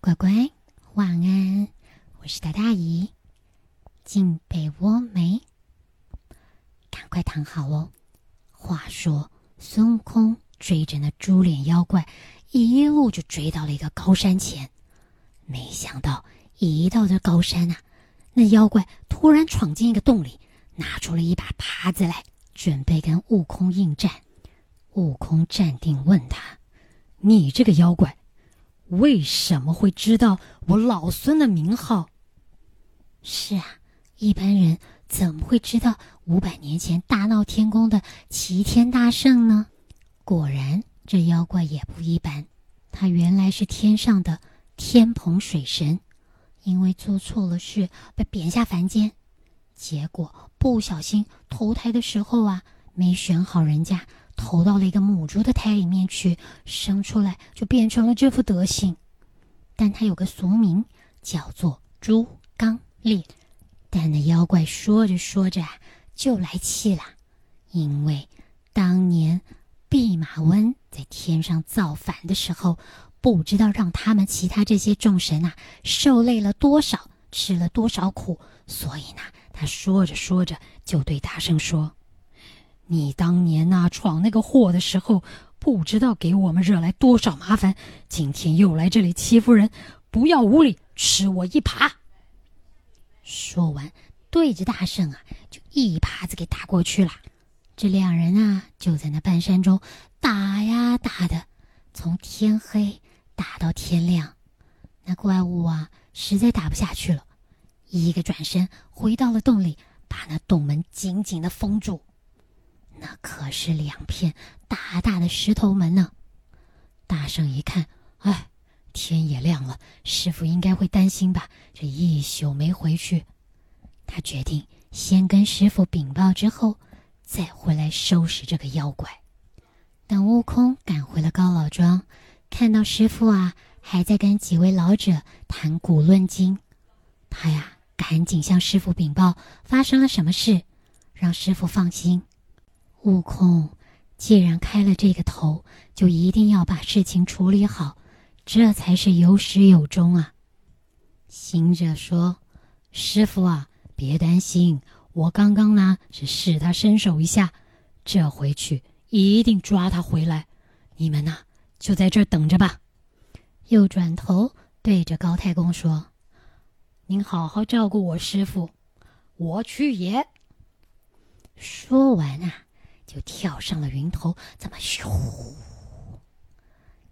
乖乖，晚安。我是大大姨，进被窝没？赶快躺好哦。话说，孙悟空追着那猪脸妖怪，一路就追到了一个高山前。没想到，一到这高山啊，那妖怪突然闯进一个洞里，拿出了一把耙子来，准备跟悟空应战。悟空站定，问他：“你这个妖怪！”为什么会知道我老孙的名号？是啊，一般人怎么会知道五百年前大闹天宫的齐天大圣呢？果然，这妖怪也不一般。他原来是天上的天蓬水神，因为做错了事被贬下凡间，结果不小心投胎的时候啊，没选好人家。投到了一个母猪的胎里面去，生出来就变成了这副德行。但他有个俗名，叫做猪刚鬣。但那妖怪说着说着就来气了，因为当年弼马温在天上造反的时候，不知道让他们其他这些众神啊受累了多少，吃了多少苦，所以呢，他说着说着就对大圣说。你当年呐闯那个祸的时候，不知道给我们惹来多少麻烦，今天又来这里欺负人，不要无礼，吃我一耙。说完，对着大圣啊就一耙子给打过去了。这两人啊就在那半山中打呀打的，从天黑打到天亮。那怪物啊实在打不下去了，一个转身回到了洞里，把那洞门紧紧的封住。那可是两片大大的石头门呢！大圣一看，哎，天也亮了，师傅应该会担心吧？这一宿没回去，他决定先跟师傅禀报，之后再回来收拾这个妖怪。等悟空赶回了高老庄，看到师傅啊还在跟几位老者谈古论今，他呀赶紧向师傅禀报发生了什么事，让师傅放心。悟空，既然开了这个头，就一定要把事情处理好，这才是有始有终啊！行者说：“师傅啊，别担心，我刚刚呢是试他身手一下，这回去一定抓他回来。你们呐就在这儿等着吧。”又转头对着高太公说：“您好好照顾我师傅，我去也。”说完啊。就跳上了云头，怎么咻？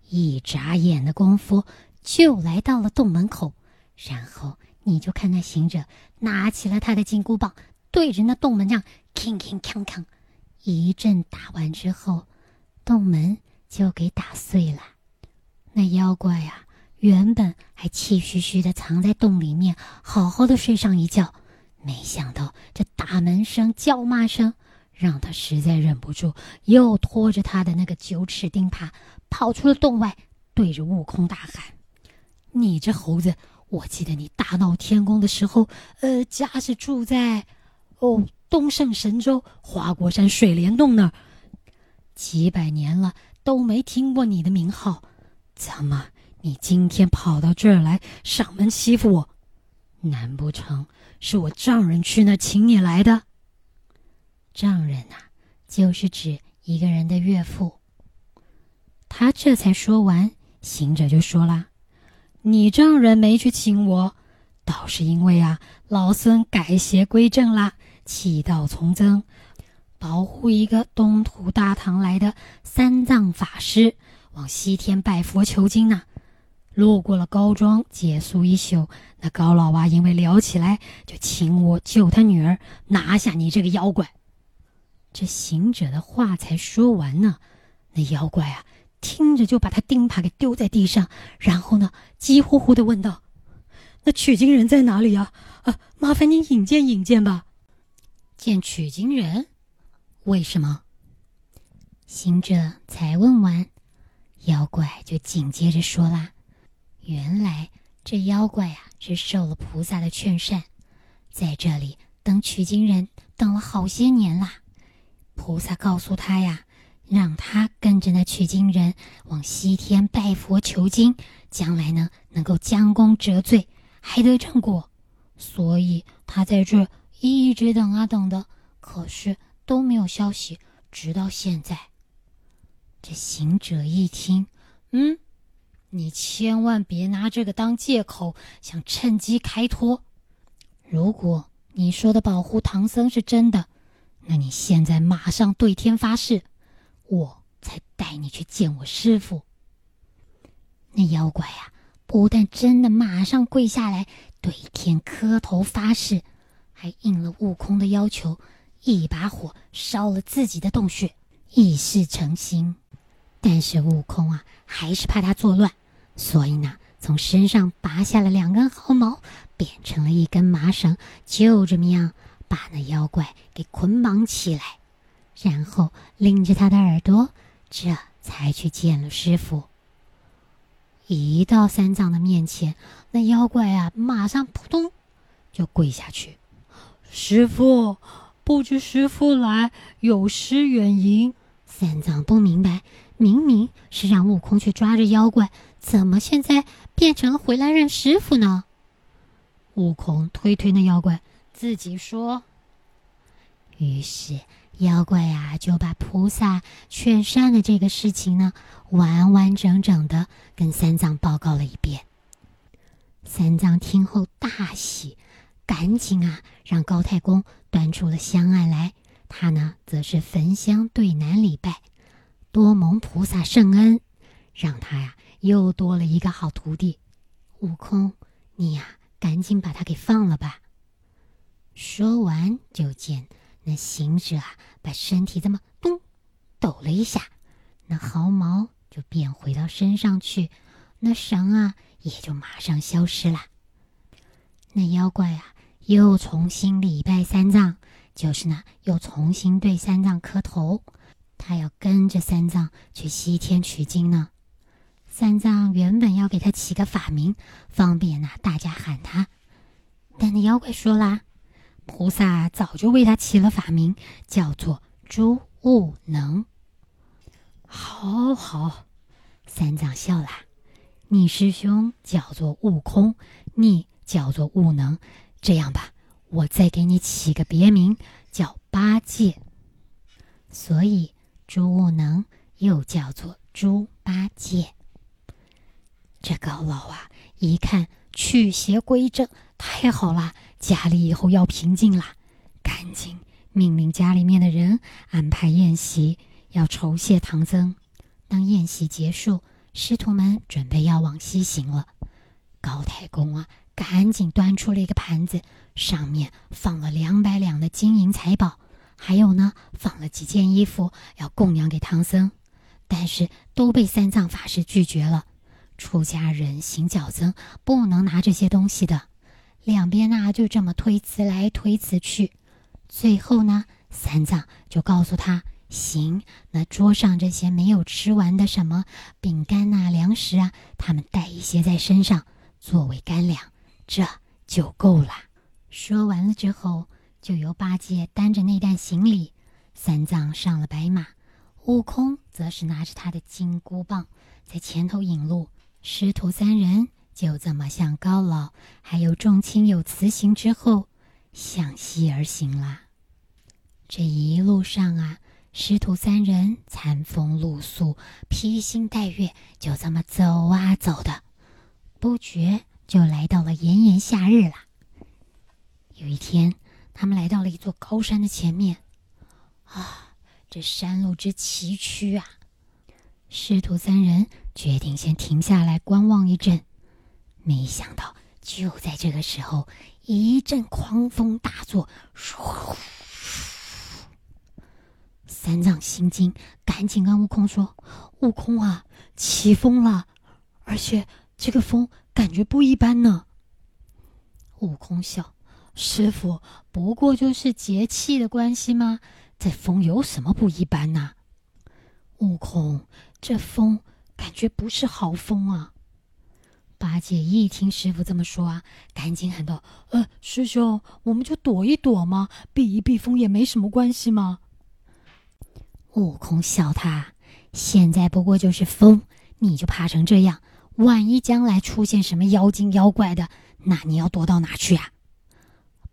一眨眼的功夫就来到了洞门口，然后你就看那行者拿起了他的金箍棒，对着那洞门上铿铿锵锵一阵打完之后，洞门就给打碎了。那妖怪呀，原本还气吁吁的藏在洞里面，好好的睡上一觉，没想到这打门声、叫骂声。让他实在忍不住，又拖着他的那个九齿钉耙跑出了洞外，对着悟空大喊：“你这猴子！我记得你大闹天宫的时候，呃，家是住在哦东胜神州花果山水帘洞那儿，几百年了都没听过你的名号，怎么你今天跑到这儿来上门欺负我？难不成是我丈人去那请你来的？”丈人呐，就是指一个人的岳父。他这才说完，行者就说了：“你丈人没去请我，倒是因为啊，老孙改邪归正啦，弃道从僧，保护一个东土大唐来的三藏法师，往西天拜佛求经呢。路过了高庄，借宿一宿。那高老娃因为聊起来，就请我救他女儿，拿下你这个妖怪。”这行者的话才说完呢，那妖怪啊，听着就把他钉耙给丢在地上，然后呢，急呼呼的问道：“那取经人在哪里呀？啊，麻烦您引荐引荐吧。”见取经人？为什么？行者才问完，妖怪就紧接着说啦：“原来这妖怪啊，是受了菩萨的劝善，在这里等取经人等了好些年啦。”菩萨告诉他呀，让他跟着那取经人往西天拜佛求经，将来呢能够将功折罪，还得正果。所以他在这一直等啊等的，可是都没有消息，直到现在。这行者一听，嗯，你千万别拿这个当借口，想趁机开脱。如果你说的保护唐僧是真的，那你现在马上对天发誓，我才带你去见我师傅。那妖怪呀，不但真的马上跪下来对天磕头发誓，还应了悟空的要求，一把火烧了自己的洞穴，以示诚心。但是悟空啊，还是怕他作乱，所以呢，从身上拔下了两根毫毛，变成了一根麻绳，就这么样把那妖怪给捆绑起来，然后拎着他的耳朵，这才去见了师傅。一到三藏的面前，那妖怪啊，马上扑通就跪下去。师傅，不知师傅来有失远迎。三藏不明白，明明是让悟空去抓着妖怪，怎么现在变成了回来认师傅呢？悟空推推那妖怪，自己说。于是。妖怪呀，就把菩萨劝善的这个事情呢，完完整整的跟三藏报告了一遍。三藏听后大喜，赶紧啊，让高太公端出了香案来。他呢，则是焚香对南礼拜，多蒙菩萨圣恩，让他呀又多了一个好徒弟。悟空，你呀，赶紧把他给放了吧。说完，就见。那行者啊，把身体这么咚抖了一下，那毫毛就变回到身上去，那绳啊也就马上消失了。那妖怪啊，又重新礼拜三藏，就是呢，又重新对三藏磕头，他要跟着三藏去西天取经呢。三藏原本要给他起个法名，方便呢大家喊他，但那妖怪说啦。菩萨早就为他起了法名，叫做朱悟能。好好，三藏笑了。你师兄叫做悟空，你叫做悟能。这样吧，我再给你起个别名，叫八戒。所以猪悟能又叫做猪八戒。这高老啊，一看去邪归正，太好了。家里以后要平静了，赶紧命令家里面的人安排宴席，要酬谢唐僧。当宴席结束，师徒们准备要往西行了。高太公啊，赶紧端出了一个盘子，上面放了两百两的金银财宝，还有呢，放了几件衣服要供养给唐僧，但是都被三藏法师拒绝了。出家人行脚僧不能拿这些东西的。两边呐就这么推辞来推辞去，最后呢，三藏就告诉他：“行，那桌上这些没有吃完的什么饼干呐、粮食啊，他们带一些在身上作为干粮，这就够了。”说完了之后，就由八戒担着那袋行李，三藏上了白马，悟空则是拿着他的金箍棒在前头引路，师徒三人。就这么向高老还有众亲友辞行之后，向西而行啦。这一路上啊，师徒三人餐风露宿，披星戴月，就这么走啊走的，不觉就来到了炎炎夏日了。有一天，他们来到了一座高山的前面，啊，这山路之崎岖啊！师徒三人决定先停下来观望一阵。没想到，就在这个时候，一阵狂风大作，三藏心惊，赶紧跟悟空说：“悟空啊，起风了，而且这个风感觉不一般呢。”悟空笑：“师傅，不过就是节气的关系吗？这风有什么不一般呢？”悟空，这风感觉不是好风啊。八戒一听师傅这么说啊，赶紧喊道：“呃，师兄，我们就躲一躲嘛，避一避风也没什么关系嘛。”悟空笑他：“现在不过就是风，你就怕成这样？万一将来出现什么妖精妖怪的，那你要躲到哪去啊？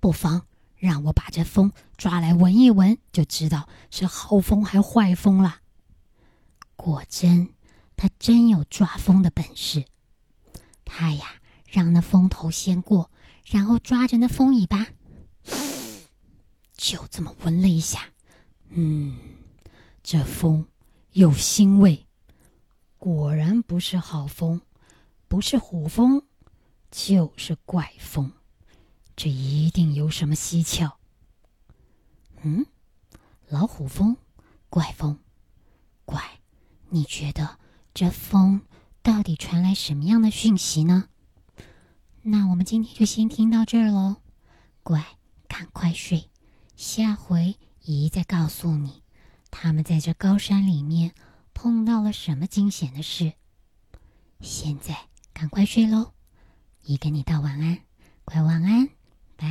不妨让我把这风抓来闻一闻，就知道是好风还坏风了。果真，他真有抓风的本事。他呀，让那风头先过，然后抓着那风尾巴，就这么闻了一下。嗯，这风有腥味，果然不是好风，不是虎风，就是怪风。这一定有什么蹊跷。嗯，老虎风，怪风，怪，你觉得这风到底传来什么样的讯息呢？那我们今天就先听到这儿喽。乖，赶快睡，下回。姨再告诉你，他们在这高山里面碰到了什么惊险的事。现在赶快睡喽！姨跟你道晚安，快晚安。拜